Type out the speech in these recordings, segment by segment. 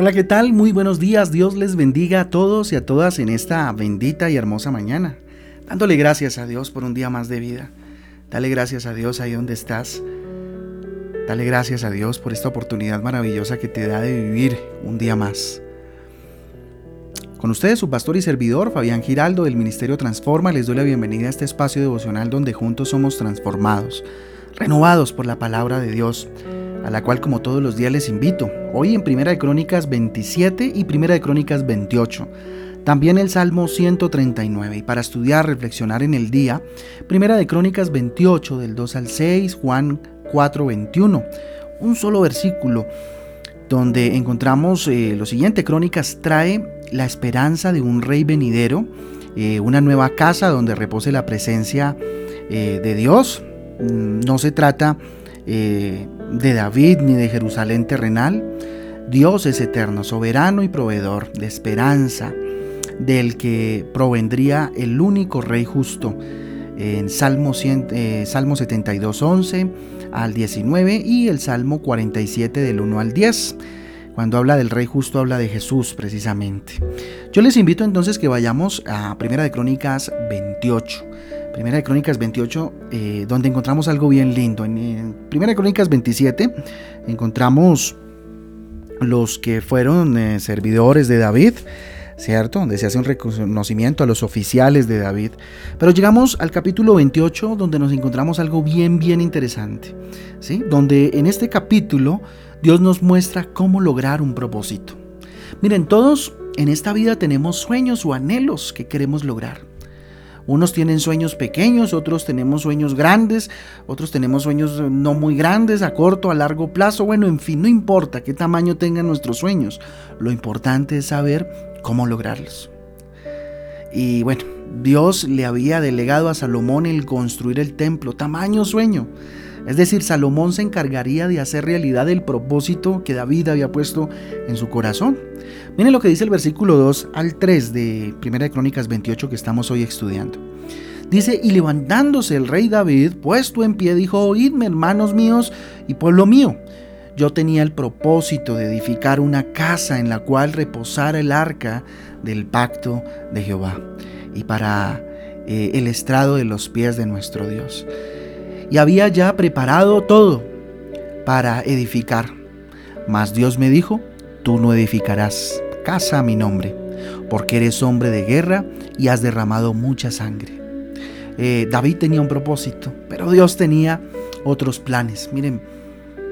Hola, ¿qué tal? Muy buenos días. Dios les bendiga a todos y a todas en esta bendita y hermosa mañana. Dándole gracias a Dios por un día más de vida. Dale gracias a Dios ahí donde estás. Dale gracias a Dios por esta oportunidad maravillosa que te da de vivir un día más. Con ustedes su pastor y servidor Fabián Giraldo del Ministerio Transforma les doy la bienvenida a este espacio devocional donde juntos somos transformados, renovados por la palabra de Dios a la cual como todos los días les invito. Hoy en Primera de Crónicas 27 y Primera de Crónicas 28. También el Salmo 139 y para estudiar, reflexionar en el día, Primera de Crónicas 28 del 2 al 6, Juan 4, 21. Un solo versículo donde encontramos eh, lo siguiente, Crónicas trae la esperanza de un rey venidero, eh, una nueva casa donde repose la presencia eh, de Dios. Mm, no se trata de David ni de Jerusalén terrenal. Dios es eterno, soberano y proveedor de esperanza, del que provendría el único Rey justo. En Salmo, 100, eh, Salmo 72, 11 al 19 y el Salmo 47 del 1 al 10. Cuando habla del Rey justo habla de Jesús precisamente. Yo les invito entonces que vayamos a Primera de Crónicas 28. Primera de Crónicas 28, eh, donde encontramos algo bien lindo. En, Primera de Crónicas 27 encontramos los que fueron eh, servidores de David, ¿cierto? Donde se hace un reconocimiento a los oficiales de David. Pero llegamos al capítulo 28, donde nos encontramos algo bien, bien interesante, ¿sí? Donde en este capítulo Dios nos muestra cómo lograr un propósito. Miren, todos en esta vida tenemos sueños o anhelos que queremos lograr. Unos tienen sueños pequeños, otros tenemos sueños grandes, otros tenemos sueños no muy grandes, a corto, a largo plazo. Bueno, en fin, no importa qué tamaño tengan nuestros sueños. Lo importante es saber cómo lograrlos. Y bueno, Dios le había delegado a Salomón el construir el templo, tamaño sueño. Es decir, Salomón se encargaría de hacer realidad el propósito que David había puesto en su corazón. Miren lo que dice el versículo 2 al 3 de 1 Crónicas 28 que estamos hoy estudiando. Dice, y levantándose el rey David, puesto en pie, dijo, oídme hermanos míos y pueblo mío. Yo tenía el propósito de edificar una casa en la cual reposara el arca del pacto de Jehová y para eh, el estrado de los pies de nuestro Dios y había ya preparado todo para edificar. Mas Dios me dijo, tú no edificarás casa a mi nombre, porque eres hombre de guerra y has derramado mucha sangre. Eh, David tenía un propósito, pero Dios tenía otros planes. Miren,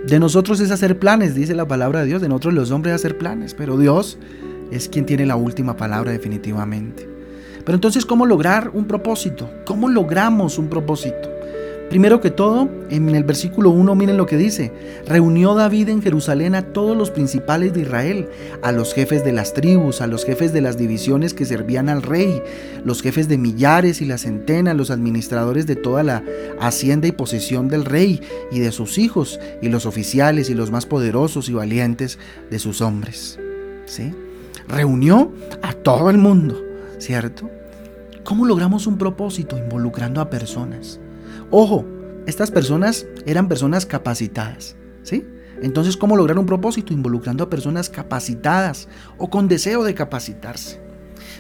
de nosotros es hacer planes, dice la palabra de Dios, de nosotros los hombres hacer planes, pero Dios es quien tiene la última palabra definitivamente. Pero entonces, ¿cómo lograr un propósito? ¿Cómo logramos un propósito? Primero que todo, en el versículo 1 miren lo que dice. Reunió David en Jerusalén a todos los principales de Israel, a los jefes de las tribus, a los jefes de las divisiones que servían al rey, los jefes de millares y la centena, los administradores de toda la hacienda y posesión del rey y de sus hijos, y los oficiales y los más poderosos y valientes de sus hombres. ¿Sí? Reunió a todo el mundo, ¿cierto? ¿Cómo logramos un propósito involucrando a personas? Ojo, estas personas eran personas capacitadas, ¿sí? Entonces, ¿cómo lograr un propósito? Involucrando a personas capacitadas o con deseo de capacitarse.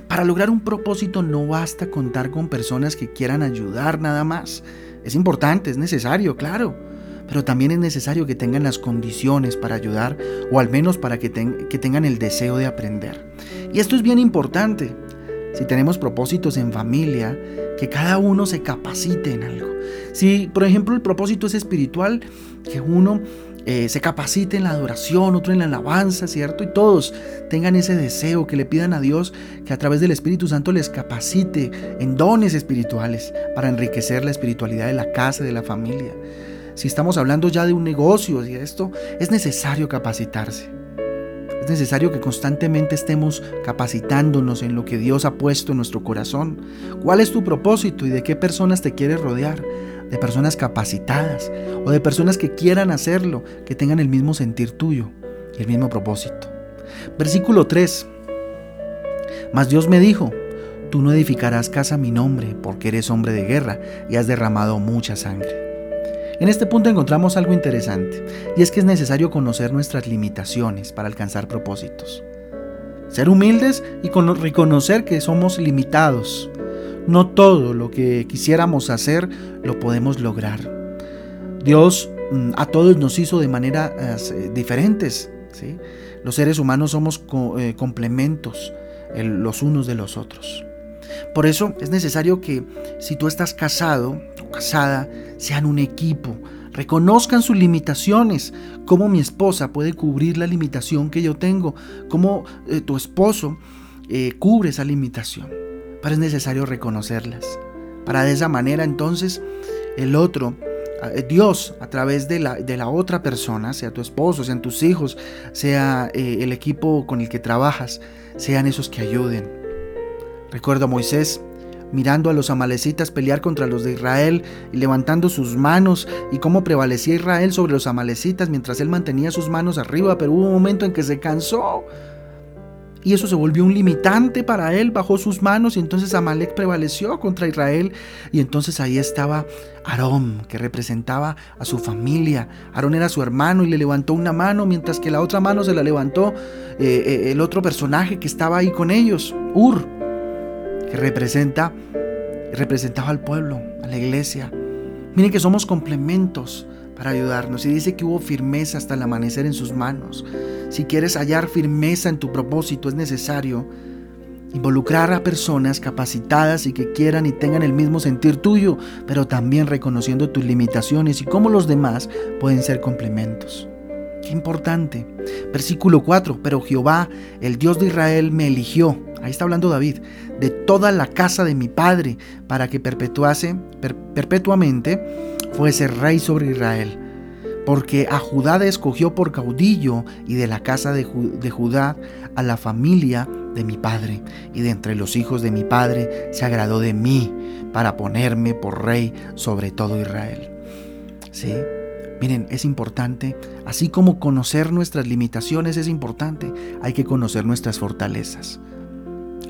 Para lograr un propósito no basta contar con personas que quieran ayudar nada más. Es importante, es necesario, claro, pero también es necesario que tengan las condiciones para ayudar o al menos para que, que tengan el deseo de aprender. Y esto es bien importante. Si tenemos propósitos en familia, que cada uno se capacite en algo. Si, por ejemplo, el propósito es espiritual, que uno eh, se capacite en la adoración, otro en la alabanza, ¿cierto? Y todos tengan ese deseo, que le pidan a Dios que a través del Espíritu Santo les capacite en dones espirituales para enriquecer la espiritualidad de la casa, de la familia. Si estamos hablando ya de un negocio y esto, es necesario capacitarse. Es necesario que constantemente estemos capacitándonos en lo que Dios ha puesto en nuestro corazón. ¿Cuál es tu propósito y de qué personas te quieres rodear? De personas capacitadas o de personas que quieran hacerlo, que tengan el mismo sentir tuyo y el mismo propósito. Versículo 3. Mas Dios me dijo, tú no edificarás casa a mi nombre, porque eres hombre de guerra y has derramado mucha sangre. En este punto encontramos algo interesante, y es que es necesario conocer nuestras limitaciones para alcanzar propósitos. Ser humildes y reconocer que somos limitados. No todo lo que quisiéramos hacer lo podemos lograr. Dios mm, a todos nos hizo de maneras eh, diferentes. Los seres humanos somos eh, complementos los unos de los otros. Por eso es necesario que si tú estás casado sean un equipo, reconozcan sus limitaciones, cómo mi esposa puede cubrir la limitación que yo tengo, cómo eh, tu esposo eh, cubre esa limitación. Pero es necesario reconocerlas. Para de esa manera entonces el otro, eh, Dios a través de la, de la otra persona, sea tu esposo, sean tus hijos, sea el equipo con el que trabajas, sean esos que ayuden. Recuerdo a Moisés mirando a los amalecitas pelear contra los de Israel y levantando sus manos y cómo prevalecía Israel sobre los amalecitas mientras él mantenía sus manos arriba, pero hubo un momento en que se cansó y eso se volvió un limitante para él, bajó sus manos y entonces Amalek prevaleció contra Israel y entonces ahí estaba Aarón, que representaba a su familia. Aarón era su hermano y le levantó una mano mientras que la otra mano se la levantó eh, eh, el otro personaje que estaba ahí con ellos, Ur que representa, representaba al pueblo, a la iglesia. Miren que somos complementos para ayudarnos. Y dice que hubo firmeza hasta el amanecer en sus manos. Si quieres hallar firmeza en tu propósito, es necesario involucrar a personas capacitadas y que quieran y tengan el mismo sentir tuyo, pero también reconociendo tus limitaciones y cómo los demás pueden ser complementos. Qué importante. Versículo 4. Pero Jehová, el Dios de Israel, me eligió. Ahí está hablando David. De toda la casa de mi padre, para que perpetuase, perpetuamente fuese rey sobre Israel. Porque a Judá escogió por caudillo y de la casa de, Judá a la familia de mi padre. Y de entre los hijos de mi padre se agradó de mí para ponerme por rey sobre todo Israel. ¿Sí? Miren, es importante, así como conocer nuestras limitaciones es importante, hay que conocer nuestras fortalezas.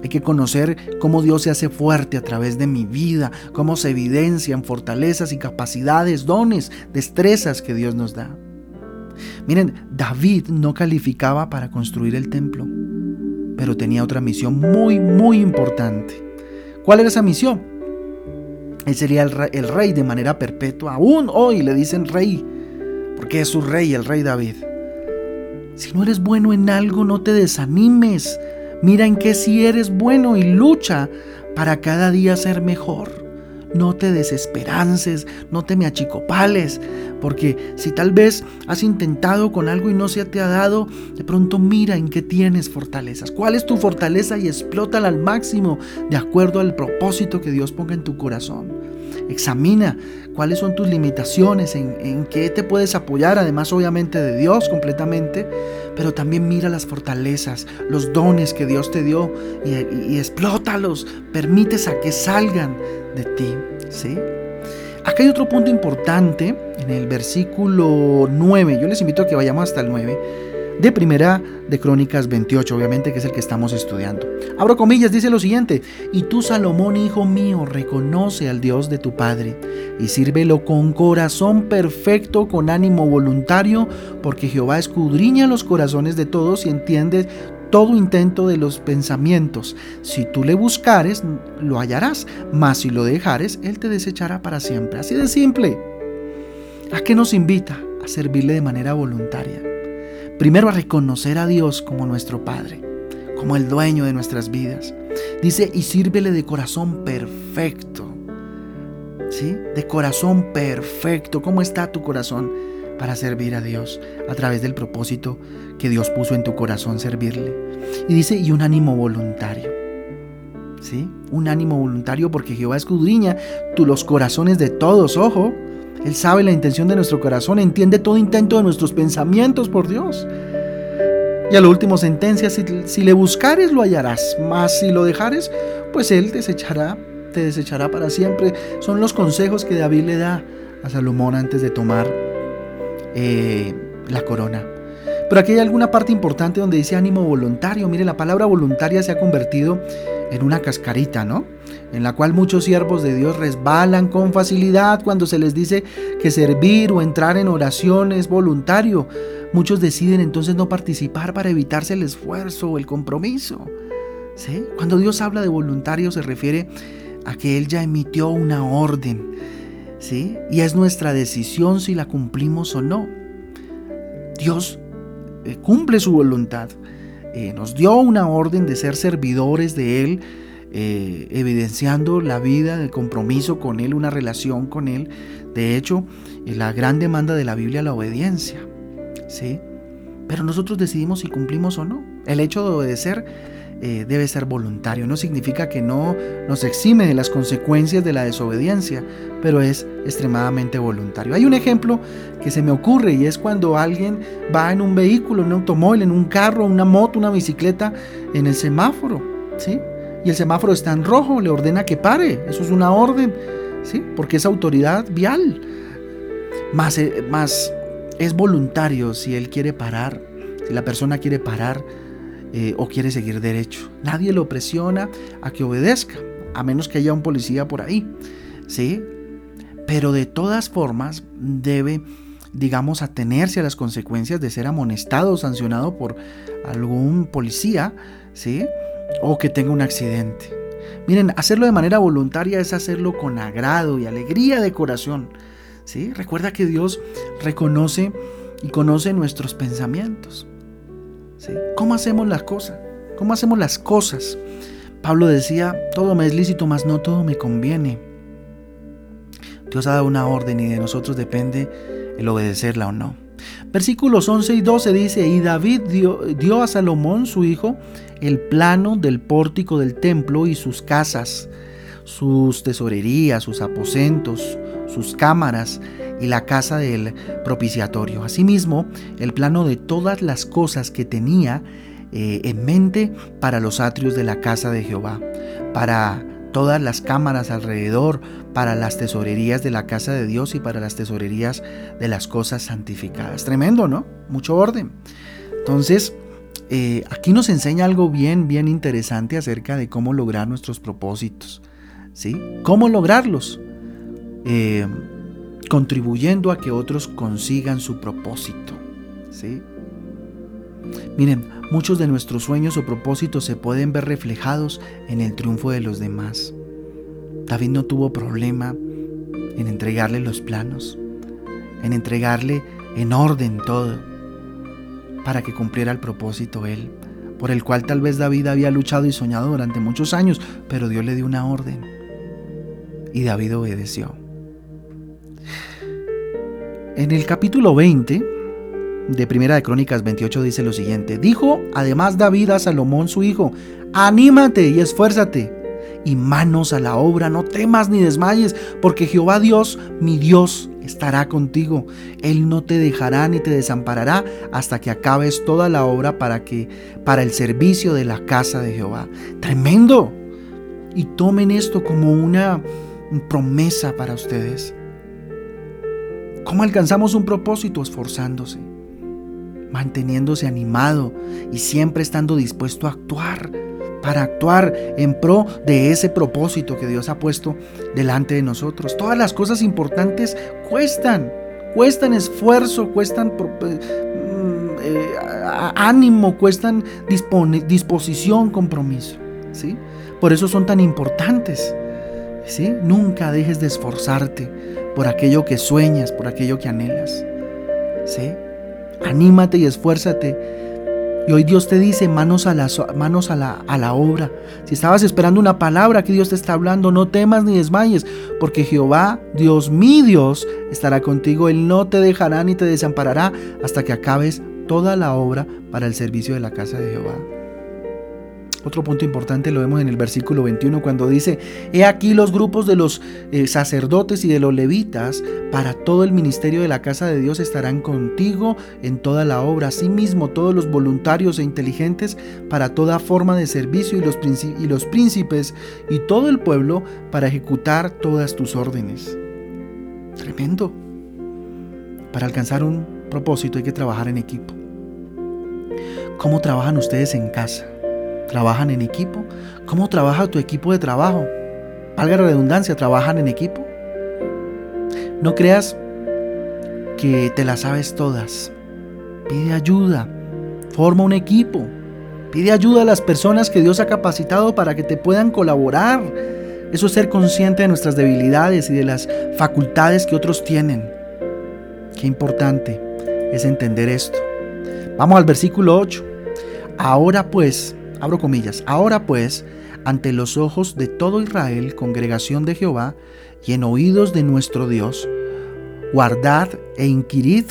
Hay que conocer cómo Dios se hace fuerte a través de mi vida, cómo se evidencian fortalezas y capacidades, dones, destrezas que Dios nos da. Miren, David no calificaba para construir el templo, pero tenía otra misión muy, muy importante. ¿Cuál era esa misión? Él sería el rey, el rey de manera perpetua. Aún hoy le dicen rey porque es su rey, el rey David. Si no eres bueno en algo, no te desanimes. Mira en qué si eres bueno y lucha para cada día ser mejor. No te desesperances, no te me achicopales, porque si tal vez has intentado con algo y no se te ha dado, de pronto mira en qué tienes fortalezas. ¿Cuál es tu fortaleza y explótala al máximo de acuerdo al propósito que Dios ponga en tu corazón? Examina cuáles son tus limitaciones, en, qué te puedes apoyar, además obviamente de Dios completamente, pero también mira las fortalezas, los dones que Dios te dio y, explótalos, permites a que salgan de ti, ¿sí? Acá hay otro punto importante en el versículo 9, yo les invito a que vayamos hasta el 9 de Primera de Crónicas 28, obviamente que es el que estamos estudiando. Abro comillas, dice lo siguiente, y tú Salomón, hijo mío, reconoce al Dios de tu Padre y sírvelo con corazón perfecto, con ánimo voluntario, porque Jehová escudriña los corazones de todos y entiende todo intento de los pensamientos. Si tú le buscares, lo hallarás, mas si lo dejares, Él te desechará para siempre. Así de simple. ¿A qué nos invita? A servirle de manera voluntaria. Primero a reconocer a Dios como nuestro Padre, como el dueño de nuestras vidas. Dice, y sírvele de corazón perfecto. ¿Sí? De corazón perfecto. ¿Cómo está tu corazón para servir a Dios a través del propósito que Dios puso en tu corazón servirle? Y dice, y un ánimo voluntario. ¿Sí? Un ánimo voluntario porque Jehová escudriña tú los corazones de todos, ojo, él sabe la intención de nuestro corazón, entiende todo intento de nuestros pensamientos por Dios. Y a la última sentencia, si, le buscares lo hallarás, mas si lo dejares, pues Él desechará, te desechará para siempre. Son los consejos que David le da a Salomón antes de tomar eh, la corona. Pero aquí hay alguna parte importante donde dice ánimo voluntario. Mire, la palabra voluntaria se ha convertido en una cascarita, ¿no? En la cual muchos siervos de Dios resbalan con facilidad cuando se les dice que servir o entrar en oración es voluntario. Muchos deciden entonces no participar para evitarse el esfuerzo o el compromiso. ¿Sí? Cuando Dios habla de voluntario se refiere a que Él ya emitió una orden. ¿Sí? Y es nuestra decisión si la cumplimos o no. Dios eh, cumple su voluntad. Eh, nos dio una orden de ser servidores de Él, eh, evidenciando la vida, el compromiso con Él, una relación con Él. De hecho, la gran demanda de la Biblia la obediencia. ¿sí? Pero nosotros decidimos si cumplimos o no. El hecho de obedecer eh, debe ser voluntario. No significa que no nos exime de las consecuencias de la desobediencia, pero es extremadamente voluntario. Hay un ejemplo que se me ocurre y es cuando alguien va en un vehículo, en un automóvil, en un carro, una moto, una bicicleta, en el semáforo, ¿sí? Y el semáforo está en rojo, le ordena que pare. Eso es una orden, ¿sí? Porque es autoridad vial. Más, eh, más es voluntario si él quiere parar, si la persona quiere parar eh, o quiere seguir derecho. Nadie lo presiona a que obedezca, a menos que haya un policía por ahí. ¿sí? Pero de todas formas debe, digamos, atenerse a las consecuencias de ser amonestado o sancionado por algún policía, ¿sí? O que tenga un accidente. Miren, hacerlo de manera voluntaria es hacerlo con agrado y alegría de corazón. ¿sí? Recuerda que Dios reconoce y conoce nuestros pensamientos. ¿Cómo hacemos las cosas? ¿Cómo hacemos las cosas? Pablo decía, todo me es lícito, mas no todo me conviene. Dios ha dado una orden y de nosotros depende el obedecerla o no. Versículos 11 y 12 dice, y David dio, dio a Salomón, su hijo, el plano del pórtico del templo y sus casas, sus tesorerías, sus aposentos, sus cámaras y la casa del propiciatorio. Asimismo, el plano de todas las cosas que tenía eh, en mente para los atrios de la casa de Jehová, para todas las cámaras alrededor, para las tesorerías de la casa de Dios y para las tesorerías de las cosas santificadas. Tremendo, ¿no? Mucho orden. Entonces, eh, aquí nos enseña algo bien, bien interesante acerca de cómo lograr nuestros propósitos. ¿Sí? ¿Cómo lograrlos? Eh, contribuyendo a que otros consigan su propósito. ¿sí? Miren, muchos de nuestros sueños o propósitos se pueden ver reflejados en el triunfo de los demás. David no tuvo problema en entregarle los planos, en entregarle en orden todo, para que cumpliera el propósito él, por el cual tal vez David había luchado y soñado durante muchos años, pero Dios le dio una orden y David obedeció. En el capítulo 20 de Primera de Crónicas 28 dice lo siguiente: Dijo además David a Salomón su hijo: Anímate y esfuérzate, y manos a la obra, no temas ni desmayes, porque Jehová Dios, mi Dios, estará contigo. Él no te dejará ni te desamparará hasta que acabes toda la obra para que para el servicio de la casa de Jehová. Tremendo. Y tomen esto como una promesa para ustedes. ¿Cómo alcanzamos un propósito? Esforzándose, manteniéndose animado y siempre estando dispuesto a actuar, para actuar en pro de ese propósito que Dios ha puesto delante de nosotros. Todas las cosas importantes cuestan, cuestan esfuerzo, cuestan mm, eh, ánimo, cuestan disposición, compromiso. ¿sí? Por eso son tan importantes. ¿sí? Nunca dejes de esforzarte por aquello que sueñas, por aquello que anhelas. ¿Sí? Anímate y esfuérzate. Y hoy Dios te dice manos a la, manos a la, a la obra. Si estabas esperando una palabra que Dios te está hablando, no temas ni desmayes, porque Jehová, Dios mi Dios, estará contigo. Él no te dejará ni te desamparará hasta que acabes toda la obra para el servicio de la casa de Jehová. Otro punto importante lo vemos en el versículo 21 cuando dice, He aquí los grupos de los eh, sacerdotes y de los levitas para todo el ministerio de la casa de Dios estarán contigo en toda la obra. Asimismo, todos los voluntarios e inteligentes para toda forma de servicio y los, y los príncipes y todo el pueblo para ejecutar todas tus órdenes. Tremendo. Para alcanzar un propósito hay que trabajar en equipo. ¿Cómo trabajan ustedes en casa? ¿Trabajan en equipo? ¿Cómo trabaja tu equipo de trabajo? Valga la redundancia, ¿trabajan en equipo? No creas que te las sabes todas. Pide ayuda. Forma un equipo. Pide ayuda a las personas que Dios ha capacitado para que te puedan colaborar. Eso es ser consciente de nuestras debilidades y de las facultades que otros tienen. Qué importante es entender esto. Vamos al versículo 8. Ahora pues, abro comillas, ahora pues, ante los ojos de todo Israel, congregación de Jehová, y en oídos de nuestro Dios, guardad e inquirid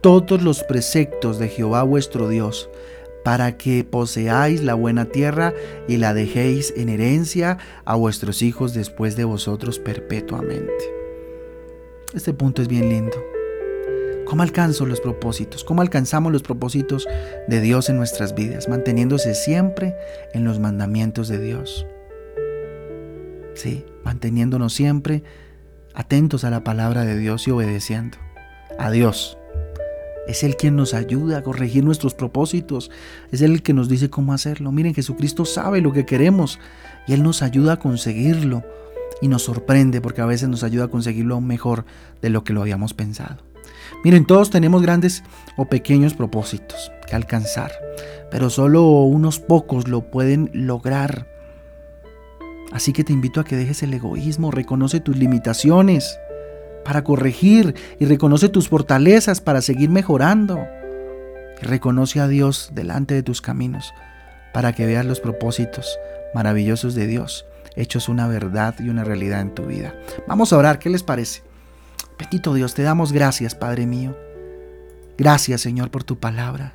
todos los preceptos de Jehová vuestro Dios, para que poseáis la buena tierra y la dejéis en herencia a vuestros hijos después de vosotros perpetuamente. Este punto es bien lindo. ¿Cómo alcanzo los propósitos? ¿Cómo alcanzamos los propósitos de Dios en nuestras vidas? Manteniéndose siempre en los mandamientos de Dios. Sí, manteniéndonos siempre atentos a la palabra de Dios y obedeciendo a Dios. Es Él quien nos ayuda a corregir nuestros propósitos. Es Él el que nos dice cómo hacerlo. Miren, Jesucristo sabe lo que queremos y Él nos ayuda a conseguirlo. Y nos sorprende porque a veces nos ayuda a conseguirlo mejor de lo que lo habíamos pensado. Miren, todos tenemos grandes o pequeños propósitos que alcanzar, pero solo unos pocos lo pueden lograr. Así que te invito a que dejes el egoísmo, reconoce tus limitaciones para corregir y reconoce tus fortalezas para seguir mejorando. Reconoce a Dios delante de tus caminos para que veas los propósitos maravillosos de Dios hechos una verdad y una realidad en tu vida. Vamos a orar, ¿qué les parece? Bendito Dios, te damos gracias, Padre mío. Gracias, Señor, por tu palabra.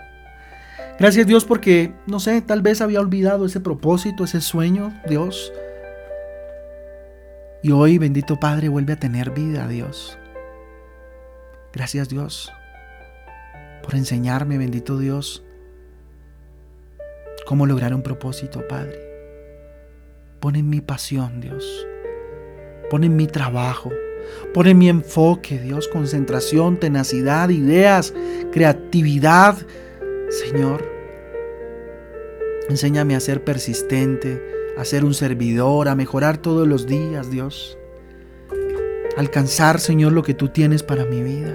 Gracias, Dios, porque, no sé, tal vez había olvidado ese propósito, ese sueño, Dios. Y hoy, bendito Padre, vuelve a tener vida, Dios. Gracias, Dios, por enseñarme, bendito Dios, cómo lograr un propósito, Padre. Pon en mi pasión, Dios. Pon en mi trabajo. Pone mi enfoque, Dios, concentración, tenacidad, ideas, creatividad. Señor, enséñame a ser persistente, a ser un servidor, a mejorar todos los días, Dios. Alcanzar, Señor, lo que tú tienes para mi vida.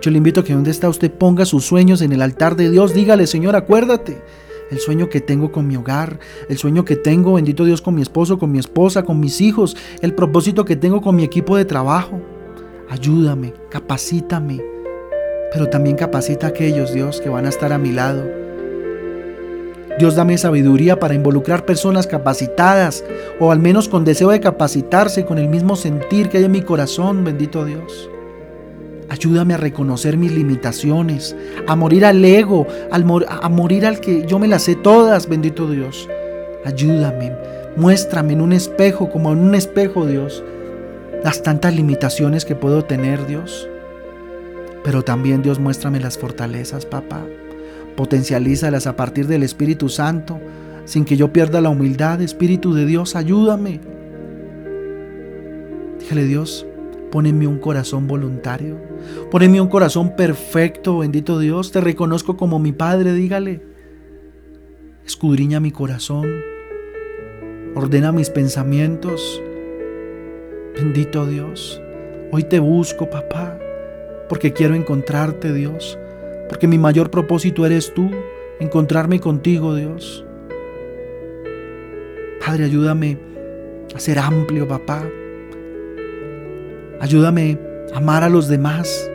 Yo le invito a que donde está usted ponga sus sueños en el altar de Dios. Dígale, Señor, acuérdate el sueño que tengo con mi hogar, el sueño que tengo, bendito Dios, con mi esposo, con mi esposa, con mis hijos, el propósito que tengo con mi equipo de trabajo. Ayúdame, capacítame, pero también capacita a aquellos, Dios, que van a estar a mi lado. Dios dame sabiduría para involucrar personas capacitadas o al menos con deseo de capacitarse con el mismo sentir que hay en mi corazón, bendito Dios. Ayúdame a reconocer mis limitaciones, a morir al ego, a morir al que yo me las sé todas, bendito Dios. Ayúdame, muéstrame en un espejo, como en un espejo, Dios, las tantas limitaciones que puedo tener, Dios. Pero también, Dios, muéstrame las fortalezas, papá. Potencialízalas a partir del Espíritu Santo, sin que yo pierda la humildad. Espíritu de Dios, ayúdame. Dígale, Dios, Poneme un corazón voluntario. Poneme un corazón perfecto, bendito Dios. Te reconozco como mi Padre, dígale. Escudriña mi corazón. Ordena mis pensamientos. Bendito Dios. Hoy te busco, papá, porque quiero encontrarte, Dios. Porque mi mayor propósito eres tú, encontrarme contigo, Dios. Padre, ayúdame a ser amplio, papá Ayúdame a amar a los demás,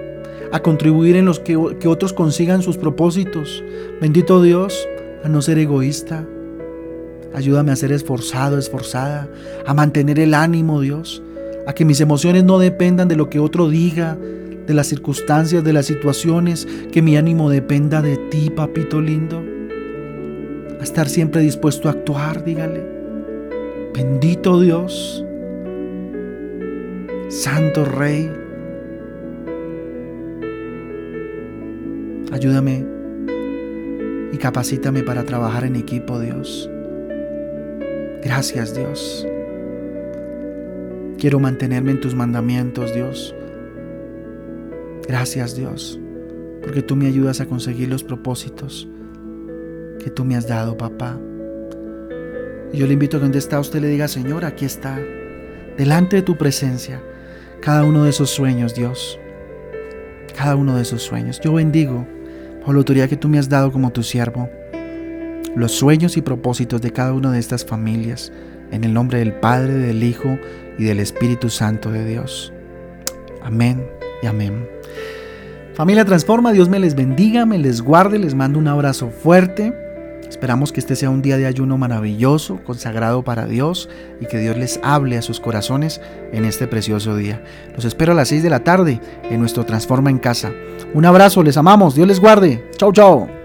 a contribuir en los que, que otros consigan sus propósitos. Bendito Dios, a no ser egoísta. Ayúdame a ser esforzado, esforzada, a mantener el ánimo, Dios, a que mis emociones no dependan de lo que otro diga, de las circunstancias, de las situaciones, que mi ánimo dependa de ti, papito lindo. A estar siempre dispuesto a actuar, dígale. Bendito Dios. Santo Rey, ayúdame y capacítame para trabajar en equipo, Dios. Gracias, Dios. Quiero mantenerme en tus mandamientos, Dios. Gracias, Dios, porque tú me ayudas a conseguir los propósitos que tú me has dado, papá. Y yo le invito a que donde está usted le diga, Señor, aquí está, delante de tu presencia, cada uno de esos sueños, Dios. Cada uno de esos sueños. Yo bendigo, por la autoridad que tú me has dado como tu siervo, los sueños y propósitos de cada una de estas familias, en el nombre del Padre, del Hijo y del Espíritu Santo de Dios. Amén y amén. Familia Transforma, Dios me les bendiga, me les guarde, les mando un abrazo fuerte. Esperamos que este sea un día de ayuno maravilloso, consagrado para Dios y que Dios les hable a sus corazones en este precioso día. Los espero a las 6 de la tarde en nuestro Transforma en Casa. Un abrazo, les amamos, Dios les guarde. Chau, chau.